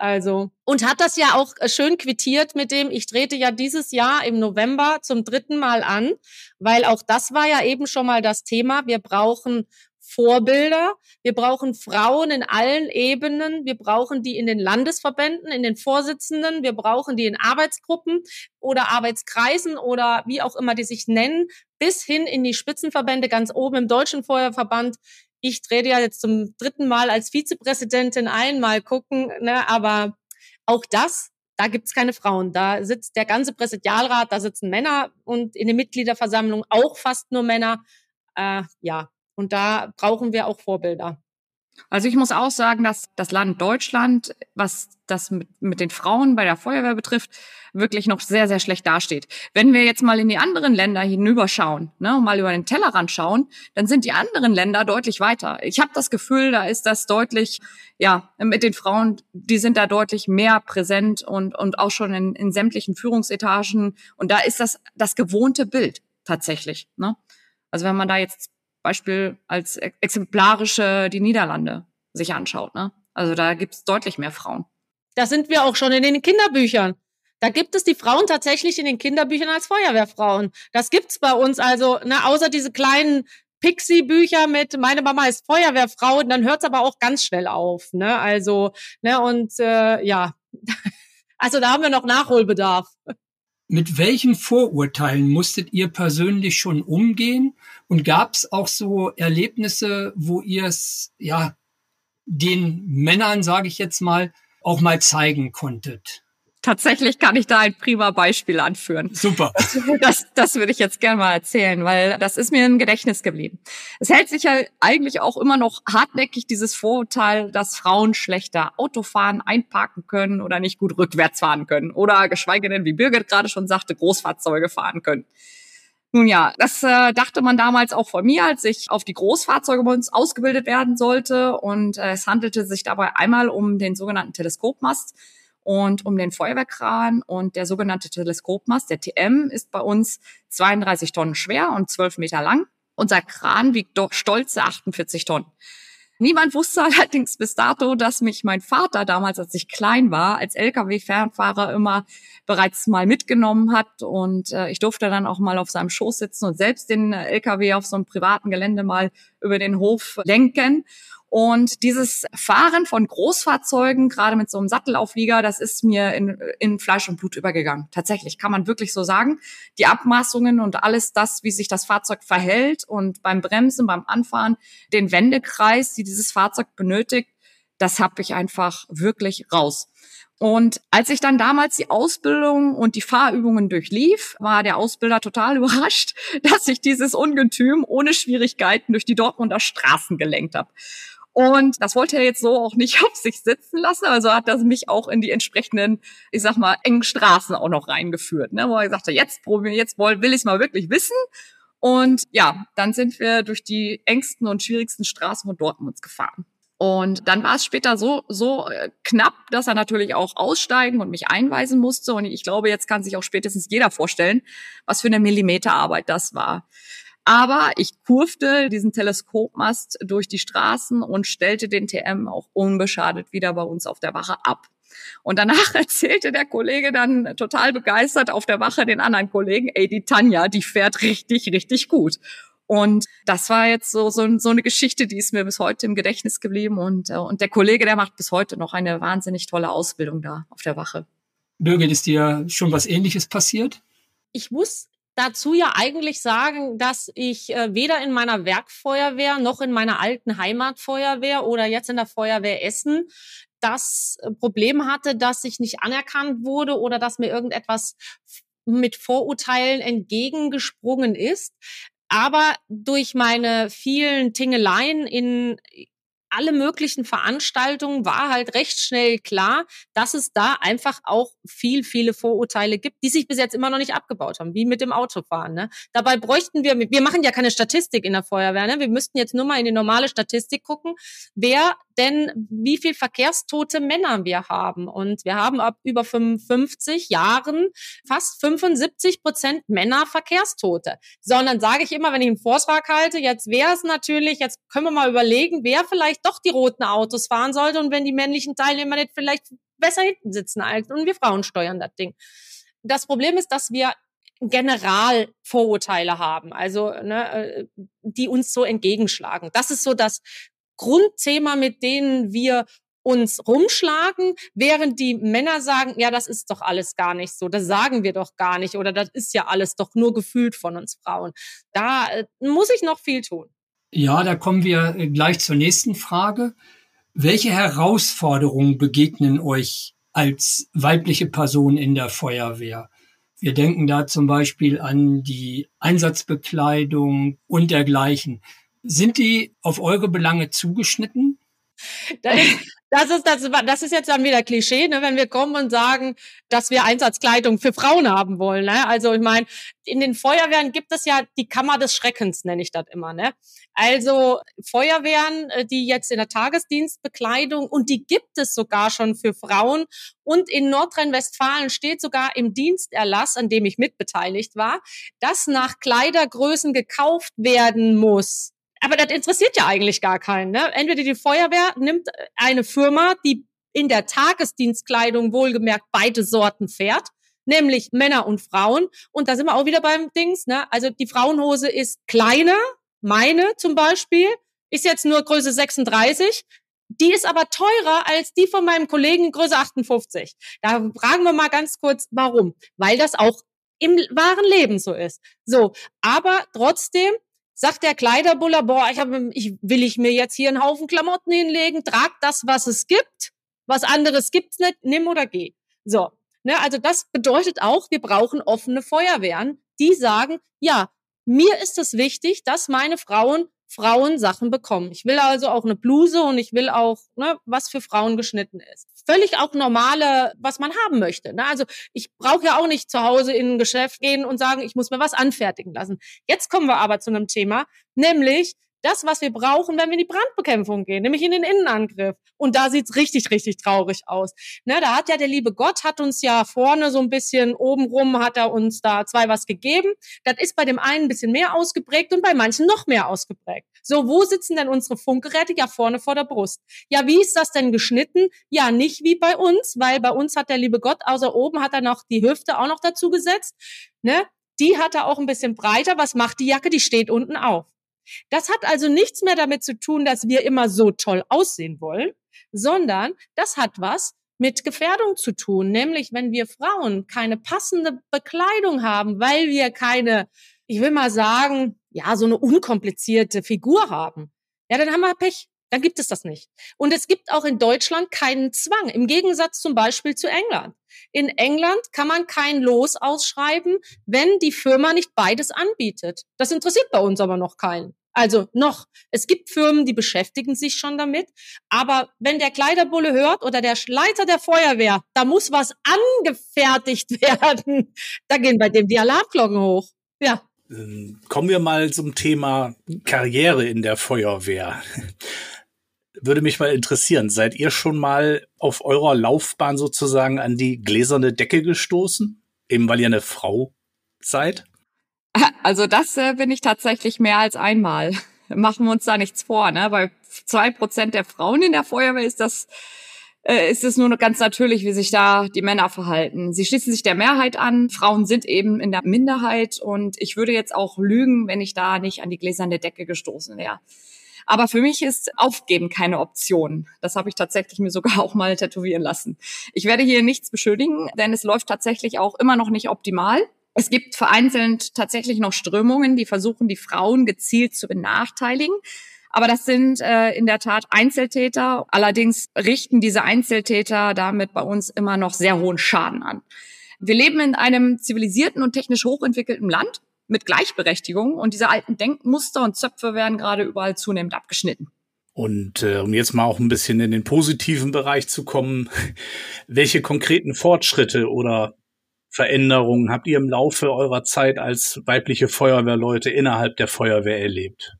also, und hat das ja auch äh, schön quittiert mit dem, ich trete ja dieses Jahr im November zum dritten Mal an, weil auch das war ja eben schon mal das Thema. Wir brauchen Vorbilder. Wir brauchen Frauen in allen Ebenen. Wir brauchen die in den Landesverbänden, in den Vorsitzenden. Wir brauchen die in Arbeitsgruppen oder Arbeitskreisen oder wie auch immer die sich nennen, bis hin in die Spitzenverbände ganz oben im Deutschen Feuerverband. Ich trete ja jetzt zum dritten Mal als Vizepräsidentin ein, mal gucken, ne, aber auch das da gibt's keine Frauen. Da sitzt der ganze Präsidialrat, da sitzen Männer und in der Mitgliederversammlung auch fast nur Männer. Äh, ja, und da brauchen wir auch Vorbilder. Also ich muss auch sagen, dass das Land Deutschland, was das mit, mit den Frauen bei der Feuerwehr betrifft, wirklich noch sehr, sehr schlecht dasteht. Wenn wir jetzt mal in die anderen Länder hinüberschauen, ne, mal über den Tellerrand schauen, dann sind die anderen Länder deutlich weiter. Ich habe das Gefühl, da ist das deutlich, ja, mit den Frauen, die sind da deutlich mehr präsent und, und auch schon in, in sämtlichen Führungsetagen. Und da ist das das gewohnte Bild tatsächlich. Ne? Also wenn man da jetzt Beispiel als exemplarische die Niederlande sich anschaut. Ne? Also da gibt es deutlich mehr Frauen. Da sind wir auch schon in den Kinderbüchern. Da gibt es die Frauen tatsächlich in den Kinderbüchern als Feuerwehrfrauen. Das gibt's bei uns also, ne, außer diese kleinen Pixie-Bücher mit meine Mama ist Feuerwehrfrau, dann hört's aber auch ganz schnell auf. Ne? Also, ne, und äh, ja, also da haben wir noch Nachholbedarf. Mit welchen Vorurteilen musstet ihr persönlich schon umgehen? Und gab's auch so Erlebnisse, wo ihr es ja den Männern, sage ich jetzt mal, auch mal zeigen konntet? Tatsächlich kann ich da ein prima Beispiel anführen. Super. Das, das würde ich jetzt gerne mal erzählen, weil das ist mir im Gedächtnis geblieben. Es hält sich ja eigentlich auch immer noch hartnäckig dieses Vorurteil, dass Frauen schlechter Auto fahren, einparken können oder nicht gut rückwärts fahren können oder geschweige denn, wie Birgit gerade schon sagte, Großfahrzeuge fahren können. Nun ja, das äh, dachte man damals auch von mir, als ich auf die Großfahrzeuge bei uns ausgebildet werden sollte. Und äh, es handelte sich dabei einmal um den sogenannten Teleskopmast und um den Feuerwehrkran. Und der sogenannte Teleskopmast, der TM, ist bei uns 32 Tonnen schwer und 12 Meter lang. Unser Kran wiegt doch stolze 48 Tonnen. Niemand wusste allerdings bis dato, dass mich mein Vater damals, als ich klein war, als Lkw-Fernfahrer immer bereits mal mitgenommen hat und äh, ich durfte dann auch mal auf seinem Schoß sitzen und selbst den Lkw auf so einem privaten Gelände mal über den Hof lenken. Und dieses Fahren von Großfahrzeugen, gerade mit so einem Sattelauflieger, das ist mir in, in Fleisch und Blut übergegangen. Tatsächlich, kann man wirklich so sagen. Die Abmaßungen und alles das, wie sich das Fahrzeug verhält und beim Bremsen, beim Anfahren, den Wendekreis, die dieses Fahrzeug benötigt, das habe ich einfach wirklich raus. Und als ich dann damals die Ausbildung und die Fahrübungen durchlief, war der Ausbilder total überrascht, dass ich dieses Ungetüm ohne Schwierigkeiten durch die Dortmunder Straßen gelenkt habe. Und das wollte er jetzt so auch nicht auf sich sitzen lassen. Also hat er mich auch in die entsprechenden, ich sag mal, engen Straßen auch noch reingeführt. Ne? Wo er gesagt hat, jetzt probieren, jetzt will ich es mal wirklich wissen. Und ja, dann sind wir durch die engsten und schwierigsten Straßen von Dortmunds gefahren. Und dann war es später so, so äh, knapp, dass er natürlich auch aussteigen und mich einweisen musste. Und ich glaube, jetzt kann sich auch spätestens jeder vorstellen, was für eine Millimeterarbeit das war. Aber ich kurfte diesen Teleskopmast durch die Straßen und stellte den TM auch unbeschadet wieder bei uns auf der Wache ab. Und danach erzählte der Kollege dann total begeistert auf der Wache den anderen Kollegen, ey, die Tanja, die fährt richtig, richtig gut. Und das war jetzt so, so, so eine Geschichte, die ist mir bis heute im Gedächtnis geblieben. Und, äh, und der Kollege, der macht bis heute noch eine wahnsinnig tolle Ausbildung da auf der Wache. Birgit, ist dir schon was Ähnliches passiert? Ich muss dazu ja eigentlich sagen, dass ich äh, weder in meiner Werkfeuerwehr noch in meiner alten Heimatfeuerwehr oder jetzt in der Feuerwehr Essen das äh, Problem hatte, dass ich nicht anerkannt wurde oder dass mir irgendetwas mit Vorurteilen entgegengesprungen ist. Aber durch meine vielen Tingeleien in alle möglichen Veranstaltungen war halt recht schnell klar, dass es da einfach auch viel, viele Vorurteile gibt, die sich bis jetzt immer noch nicht abgebaut haben, wie mit dem Autofahren. Ne? Dabei bräuchten wir, wir machen ja keine Statistik in der Feuerwehr, ne? wir müssten jetzt nur mal in die normale Statistik gucken, wer denn, wie viel Verkehrstote Männer wir haben. Und wir haben ab über 55 Jahren fast 75 Prozent Männer Verkehrstote. Sondern sage ich immer, wenn ich einen Vortrag halte, jetzt wäre es natürlich, jetzt können wir mal überlegen, wer vielleicht vielleicht doch die roten Autos fahren sollte und wenn die männlichen Teilnehmer nicht vielleicht besser hinten sitzen als und wir Frauen steuern das Ding. Das Problem ist, dass wir general Vorurteile haben, also ne, äh, die uns so entgegenschlagen. Das ist so das Grundthema, mit denen wir uns rumschlagen, während die Männer sagen, ja, das ist doch alles gar nicht so, das sagen wir doch gar nicht oder das ist ja alles doch nur gefühlt von uns Frauen. Da äh, muss ich noch viel tun. Ja, da kommen wir äh, gleich zur nächsten Frage. Welche Herausforderungen begegnen euch als weibliche Person in der Feuerwehr? Wir denken da zum Beispiel an die Einsatzbekleidung und dergleichen. Sind die auf eure Belange zugeschnitten? Das ist, das ist, das, das ist jetzt dann wieder Klischee, ne, wenn wir kommen und sagen, dass wir Einsatzkleidung für Frauen haben wollen. Ne? Also ich meine, in den Feuerwehren gibt es ja die Kammer des Schreckens, nenne ich das immer. Ne? Also Feuerwehren, äh, die jetzt in der Tagesdienstbekleidung und die gibt es sogar schon für Frauen. Und in Nordrhein-Westfalen steht sogar im Diensterlass, an dem ich mitbeteiligt war, dass nach Kleidergrößen gekauft werden muss aber das interessiert ja eigentlich gar keinen. Ne? Entweder die Feuerwehr nimmt eine Firma, die in der Tagesdienstkleidung wohlgemerkt beide Sorten fährt, nämlich Männer und Frauen. Und da sind wir auch wieder beim Dings. Ne? Also die Frauenhose ist kleiner, meine zum Beispiel, ist jetzt nur Größe 36. Die ist aber teurer als die von meinem Kollegen Größe 58. Da fragen wir mal ganz kurz, warum? Weil das auch im wahren Leben so ist. So, aber trotzdem sagt der Kleiderbuller, boah, ich, hab, ich will ich mir jetzt hier einen Haufen Klamotten hinlegen, trag das, was es gibt, was anderes gibt's nicht, nimm oder geh. So, ne, also das bedeutet auch, wir brauchen offene Feuerwehren, die sagen, ja, mir ist es wichtig, dass meine Frauen Frauen Sachen bekommen. Ich will also auch eine Bluse und ich will auch, ne, was für Frauen geschnitten ist. Völlig auch normale, was man haben möchte. Ne? Also ich brauche ja auch nicht zu Hause in ein Geschäft gehen und sagen, ich muss mir was anfertigen lassen. Jetzt kommen wir aber zu einem Thema, nämlich das, was wir brauchen, wenn wir in die Brandbekämpfung gehen, nämlich in den Innenangriff. Und da sieht's richtig, richtig traurig aus. Ne, da hat ja der liebe Gott, hat uns ja vorne so ein bisschen, obenrum hat er uns da zwei was gegeben. Das ist bei dem einen ein bisschen mehr ausgeprägt und bei manchen noch mehr ausgeprägt. So, wo sitzen denn unsere Funkgeräte? Ja, vorne vor der Brust. Ja, wie ist das denn geschnitten? Ja, nicht wie bei uns, weil bei uns hat der liebe Gott, außer oben hat er noch die Hüfte auch noch dazu gesetzt. Ne? Die hat er auch ein bisschen breiter. Was macht die Jacke? Die steht unten auf. Das hat also nichts mehr damit zu tun, dass wir immer so toll aussehen wollen, sondern das hat was mit Gefährdung zu tun. Nämlich, wenn wir Frauen keine passende Bekleidung haben, weil wir keine, ich will mal sagen, ja, so eine unkomplizierte Figur haben. Ja, dann haben wir Pech. Dann gibt es das nicht. Und es gibt auch in Deutschland keinen Zwang, im Gegensatz zum Beispiel zu England. In England kann man kein Los ausschreiben, wenn die Firma nicht beides anbietet. Das interessiert bei uns aber noch keinen. Also noch, es gibt Firmen, die beschäftigen sich schon damit. Aber wenn der Kleiderbulle hört oder der Leiter der Feuerwehr, da muss was angefertigt werden, da gehen bei dem die Alarmglocken hoch. Ja. Ähm, kommen wir mal zum Thema Karriere in der Feuerwehr. Würde mich mal interessieren, seid ihr schon mal auf eurer Laufbahn sozusagen an die gläserne Decke gestoßen? Eben weil ihr eine Frau seid? Also das äh, bin ich tatsächlich mehr als einmal. Machen wir uns da nichts vor, ne? Bei zwei Prozent der Frauen in der Feuerwehr ist das äh, ist es nur ganz natürlich, wie sich da die Männer verhalten. Sie schließen sich der Mehrheit an. Frauen sind eben in der Minderheit und ich würde jetzt auch lügen, wenn ich da nicht an die gläserne Decke gestoßen wäre. Aber für mich ist Aufgeben keine Option. Das habe ich tatsächlich mir sogar auch mal tätowieren lassen. Ich werde hier nichts beschuldigen, denn es läuft tatsächlich auch immer noch nicht optimal. Es gibt vereinzelt tatsächlich noch Strömungen, die versuchen, die Frauen gezielt zu benachteiligen. Aber das sind äh, in der Tat Einzeltäter. Allerdings richten diese Einzeltäter damit bei uns immer noch sehr hohen Schaden an. Wir leben in einem zivilisierten und technisch hochentwickelten Land mit Gleichberechtigung und diese alten Denkmuster und Zöpfe werden gerade überall zunehmend abgeschnitten. Und äh, um jetzt mal auch ein bisschen in den positiven Bereich zu kommen, welche konkreten Fortschritte oder Veränderungen habt ihr im Laufe eurer Zeit als weibliche Feuerwehrleute innerhalb der Feuerwehr erlebt?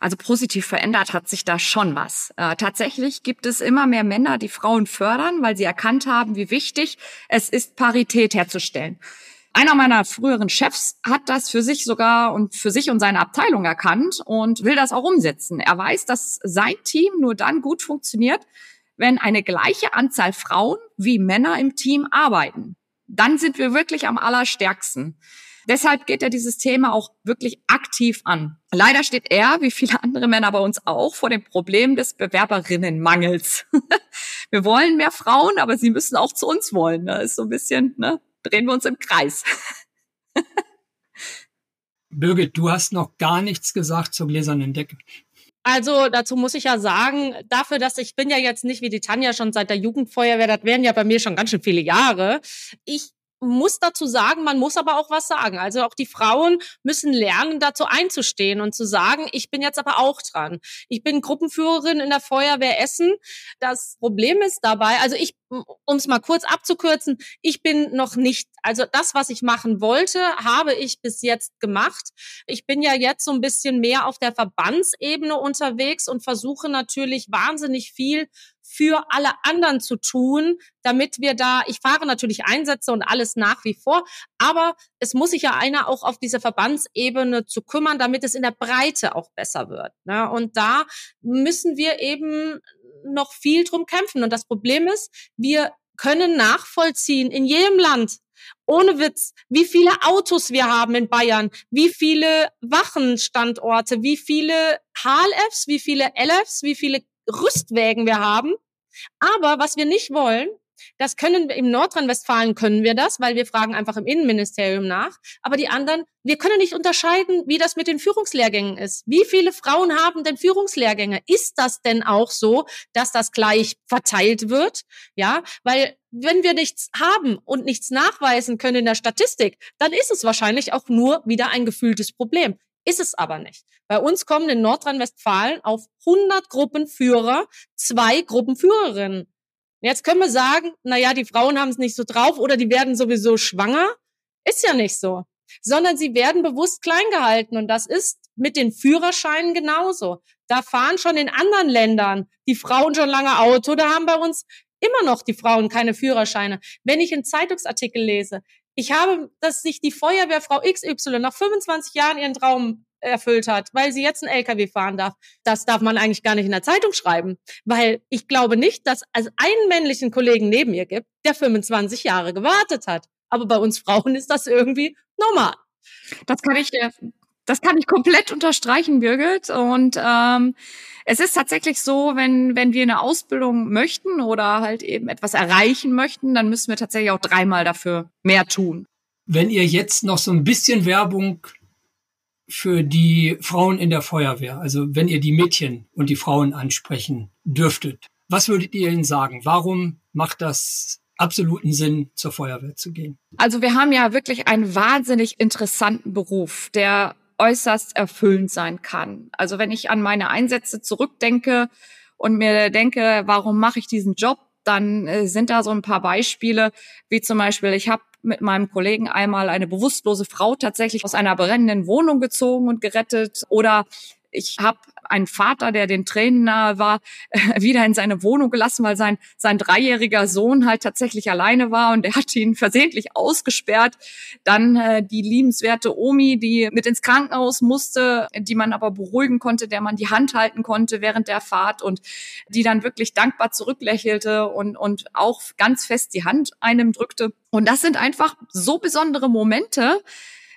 Also positiv verändert hat sich da schon was. Äh, tatsächlich gibt es immer mehr Männer, die Frauen fördern, weil sie erkannt haben, wie wichtig es ist, Parität herzustellen. Einer meiner früheren Chefs hat das für sich sogar und für sich und seine Abteilung erkannt und will das auch umsetzen. Er weiß, dass sein Team nur dann gut funktioniert, wenn eine gleiche Anzahl Frauen wie Männer im Team arbeiten dann sind wir wirklich am allerstärksten. Deshalb geht er dieses Thema auch wirklich aktiv an. Leider steht er, wie viele andere Männer bei uns auch, vor dem Problem des Bewerberinnenmangels. wir wollen mehr Frauen, aber sie müssen auch zu uns wollen. Das ist so ein bisschen, ne, drehen wir uns im Kreis. Birgit, du hast noch gar nichts gesagt zur gläsernen Decke. Also dazu muss ich ja sagen, dafür, dass ich bin ja jetzt nicht wie die Tanja schon seit der Jugendfeuerwehr, das wären ja bei mir schon ganz schön viele Jahre. Ich muss dazu sagen, man muss aber auch was sagen. Also auch die Frauen müssen lernen, dazu einzustehen und zu sagen, ich bin jetzt aber auch dran. Ich bin Gruppenführerin in der Feuerwehr Essen. Das Problem ist dabei, also ich, um es mal kurz abzukürzen, ich bin noch nicht, also das, was ich machen wollte, habe ich bis jetzt gemacht. Ich bin ja jetzt so ein bisschen mehr auf der Verbandsebene unterwegs und versuche natürlich wahnsinnig viel für alle anderen zu tun, damit wir da, ich fahre natürlich Einsätze und alles nach wie vor, aber es muss sich ja einer auch auf diese Verbandsebene zu kümmern, damit es in der Breite auch besser wird. Ne? Und da müssen wir eben noch viel drum kämpfen. Und das Problem ist, wir können nachvollziehen in jedem Land, Ohne Witz, wie viele Autos wir haben in Bayern, wie viele Wachenstandorte, wie viele HLFs, wie viele LFs, wie viele Rüstwägen wir haben. Aber was wir nicht wollen, das können wir im Nordrhein-Westfalen können wir das, weil wir fragen einfach im Innenministerium nach. Aber die anderen, wir können nicht unterscheiden, wie das mit den Führungslehrgängen ist. Wie viele Frauen haben denn Führungslehrgänge? Ist das denn auch so, dass das gleich verteilt wird? Ja, weil wenn wir nichts haben und nichts nachweisen können in der Statistik, dann ist es wahrscheinlich auch nur wieder ein gefühltes Problem. Ist es aber nicht. Bei uns kommen in Nordrhein-Westfalen auf 100 Gruppenführer zwei Gruppenführerinnen. Jetzt können wir sagen, na ja, die Frauen haben es nicht so drauf oder die werden sowieso schwanger. Ist ja nicht so. Sondern sie werden bewusst klein gehalten und das ist mit den Führerscheinen genauso. Da fahren schon in anderen Ländern die Frauen schon lange Auto, da haben bei uns immer noch die Frauen keine Führerscheine. Wenn ich einen Zeitungsartikel lese, ich habe, dass sich die Feuerwehrfrau XY nach 25 Jahren ihren Traum erfüllt hat, weil sie jetzt einen LKW fahren darf. Das darf man eigentlich gar nicht in der Zeitung schreiben, weil ich glaube nicht, dass es einen männlichen Kollegen neben ihr gibt, der 25 Jahre gewartet hat. Aber bei uns Frauen ist das irgendwie normal. Das kann ich, äh, das kann ich komplett unterstreichen, Birgit. Und ähm, es ist tatsächlich so, wenn, wenn wir eine Ausbildung möchten oder halt eben etwas erreichen möchten, dann müssen wir tatsächlich auch dreimal dafür mehr tun. Wenn ihr jetzt noch so ein bisschen Werbung für die Frauen in der Feuerwehr, also wenn ihr die Mädchen und die Frauen ansprechen dürftet, was würdet ihr ihnen sagen? Warum macht das absoluten Sinn, zur Feuerwehr zu gehen? Also wir haben ja wirklich einen wahnsinnig interessanten Beruf, der äußerst erfüllend sein kann. Also wenn ich an meine Einsätze zurückdenke und mir denke, warum mache ich diesen Job, dann äh, sind da so ein paar Beispiele, wie zum Beispiel, ich habe mit meinem Kollegen einmal eine bewusstlose Frau tatsächlich aus einer brennenden Wohnung gezogen und gerettet. Oder ich habe einen Vater, der den Tränen nahe war, wieder in seine Wohnung gelassen, weil sein, sein dreijähriger Sohn halt tatsächlich alleine war und er hat ihn versehentlich ausgesperrt. Dann äh, die liebenswerte Omi, die mit ins Krankenhaus musste, die man aber beruhigen konnte, der man die Hand halten konnte während der Fahrt und die dann wirklich dankbar zurücklächelte und, und auch ganz fest die Hand einem drückte. Und das sind einfach so besondere Momente,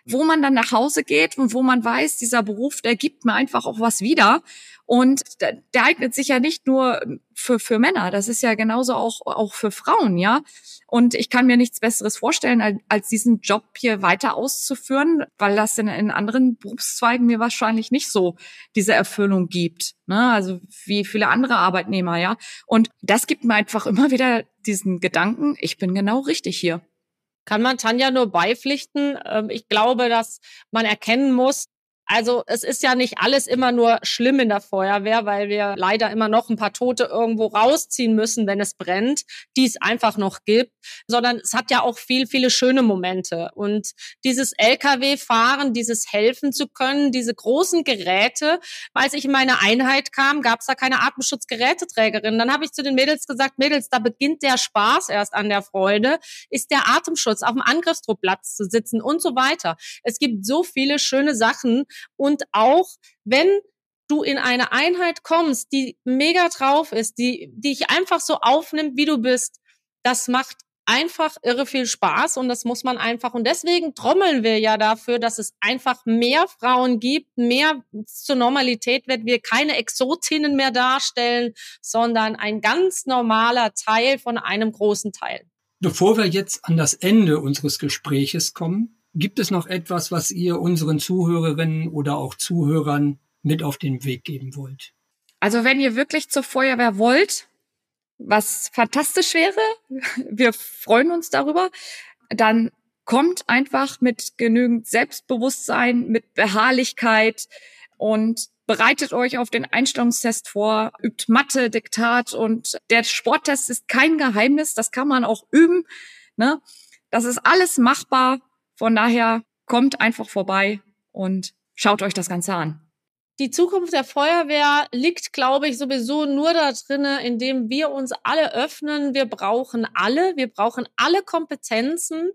wo man dann nach Hause geht und wo man weiß, dieser Beruf, der gibt mir einfach auch was wieder. Und der, eignet sich ja nicht nur für, für Männer, das ist ja genauso auch, auch für Frauen, ja. Und ich kann mir nichts Besseres vorstellen, als, als diesen Job hier weiter auszuführen, weil das in, in anderen Berufszweigen mir wahrscheinlich nicht so diese Erfüllung gibt. Ne? Also wie viele andere Arbeitnehmer, ja. Und das gibt mir einfach immer wieder diesen Gedanken, ich bin genau richtig hier kann man Tanja nur beipflichten. Ähm, ich glaube, dass man erkennen muss, also es ist ja nicht alles immer nur schlimm in der Feuerwehr, weil wir leider immer noch ein paar Tote irgendwo rausziehen müssen, wenn es brennt, die es einfach noch gibt, sondern es hat ja auch viel, viele schöne Momente. Und dieses Lkw-Fahren, dieses helfen zu können, diese großen Geräte, als ich in meine Einheit kam, gab es da keine Atemschutzgeräteträgerin. Dann habe ich zu den Mädels gesagt, Mädels, da beginnt der Spaß erst an der Freude, ist der Atemschutz, auf dem Angriffsdruckplatz zu sitzen und so weiter. Es gibt so viele schöne Sachen, und auch wenn du in eine Einheit kommst, die mega drauf ist, die, die dich einfach so aufnimmt, wie du bist, das macht einfach irre viel Spaß und das muss man einfach und deswegen trommeln wir ja dafür, dass es einfach mehr Frauen gibt, mehr zur Normalität wird, wir keine Exotinnen mehr darstellen, sondern ein ganz normaler Teil von einem großen Teil. Bevor wir jetzt an das Ende unseres Gespräches kommen, Gibt es noch etwas, was ihr unseren Zuhörerinnen oder auch Zuhörern mit auf den Weg geben wollt? Also wenn ihr wirklich zur Feuerwehr wollt, was fantastisch wäre, wir freuen uns darüber, dann kommt einfach mit genügend Selbstbewusstsein, mit Beharrlichkeit und bereitet euch auf den Einstellungstest vor, übt Mathe, Diktat und der Sporttest ist kein Geheimnis, das kann man auch üben. Ne? Das ist alles machbar von daher kommt einfach vorbei und schaut euch das Ganze an. Die Zukunft der Feuerwehr liegt, glaube ich, sowieso nur da drinne, indem wir uns alle öffnen. Wir brauchen alle, wir brauchen alle Kompetenzen.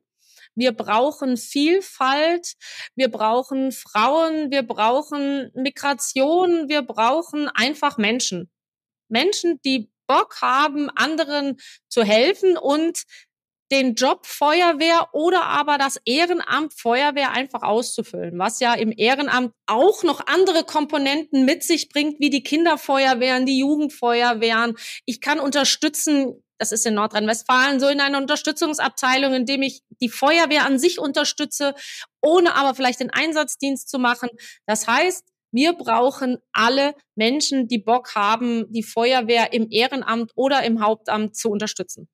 Wir brauchen Vielfalt, wir brauchen Frauen, wir brauchen Migration, wir brauchen einfach Menschen. Menschen, die Bock haben, anderen zu helfen und den Job Feuerwehr oder aber das Ehrenamt Feuerwehr einfach auszufüllen, was ja im Ehrenamt auch noch andere Komponenten mit sich bringt, wie die Kinderfeuerwehren, die Jugendfeuerwehren. Ich kann unterstützen, das ist in Nordrhein-Westfalen so in einer Unterstützungsabteilung, in dem ich die Feuerwehr an sich unterstütze, ohne aber vielleicht den Einsatzdienst zu machen. Das heißt, wir brauchen alle Menschen, die Bock haben, die Feuerwehr im Ehrenamt oder im Hauptamt zu unterstützen.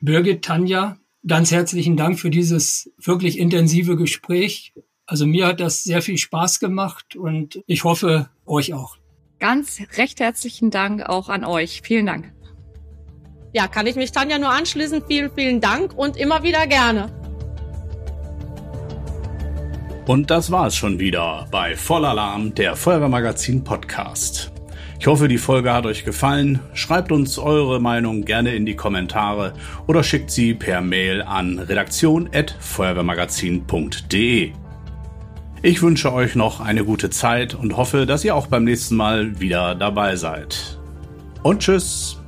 Birgit, Tanja, ganz herzlichen Dank für dieses wirklich intensive Gespräch. Also mir hat das sehr viel Spaß gemacht und ich hoffe, euch auch. Ganz recht herzlichen Dank auch an euch. Vielen Dank. Ja, kann ich mich Tanja nur anschließen. Vielen, vielen Dank und immer wieder gerne. Und das war es schon wieder bei Vollalarm, der Feuerwehrmagazin Podcast. Ich hoffe, die Folge hat euch gefallen. Schreibt uns eure Meinung gerne in die Kommentare oder schickt sie per Mail an redaktion.feuerwehrmagazin.de. Ich wünsche euch noch eine gute Zeit und hoffe, dass ihr auch beim nächsten Mal wieder dabei seid. Und tschüss!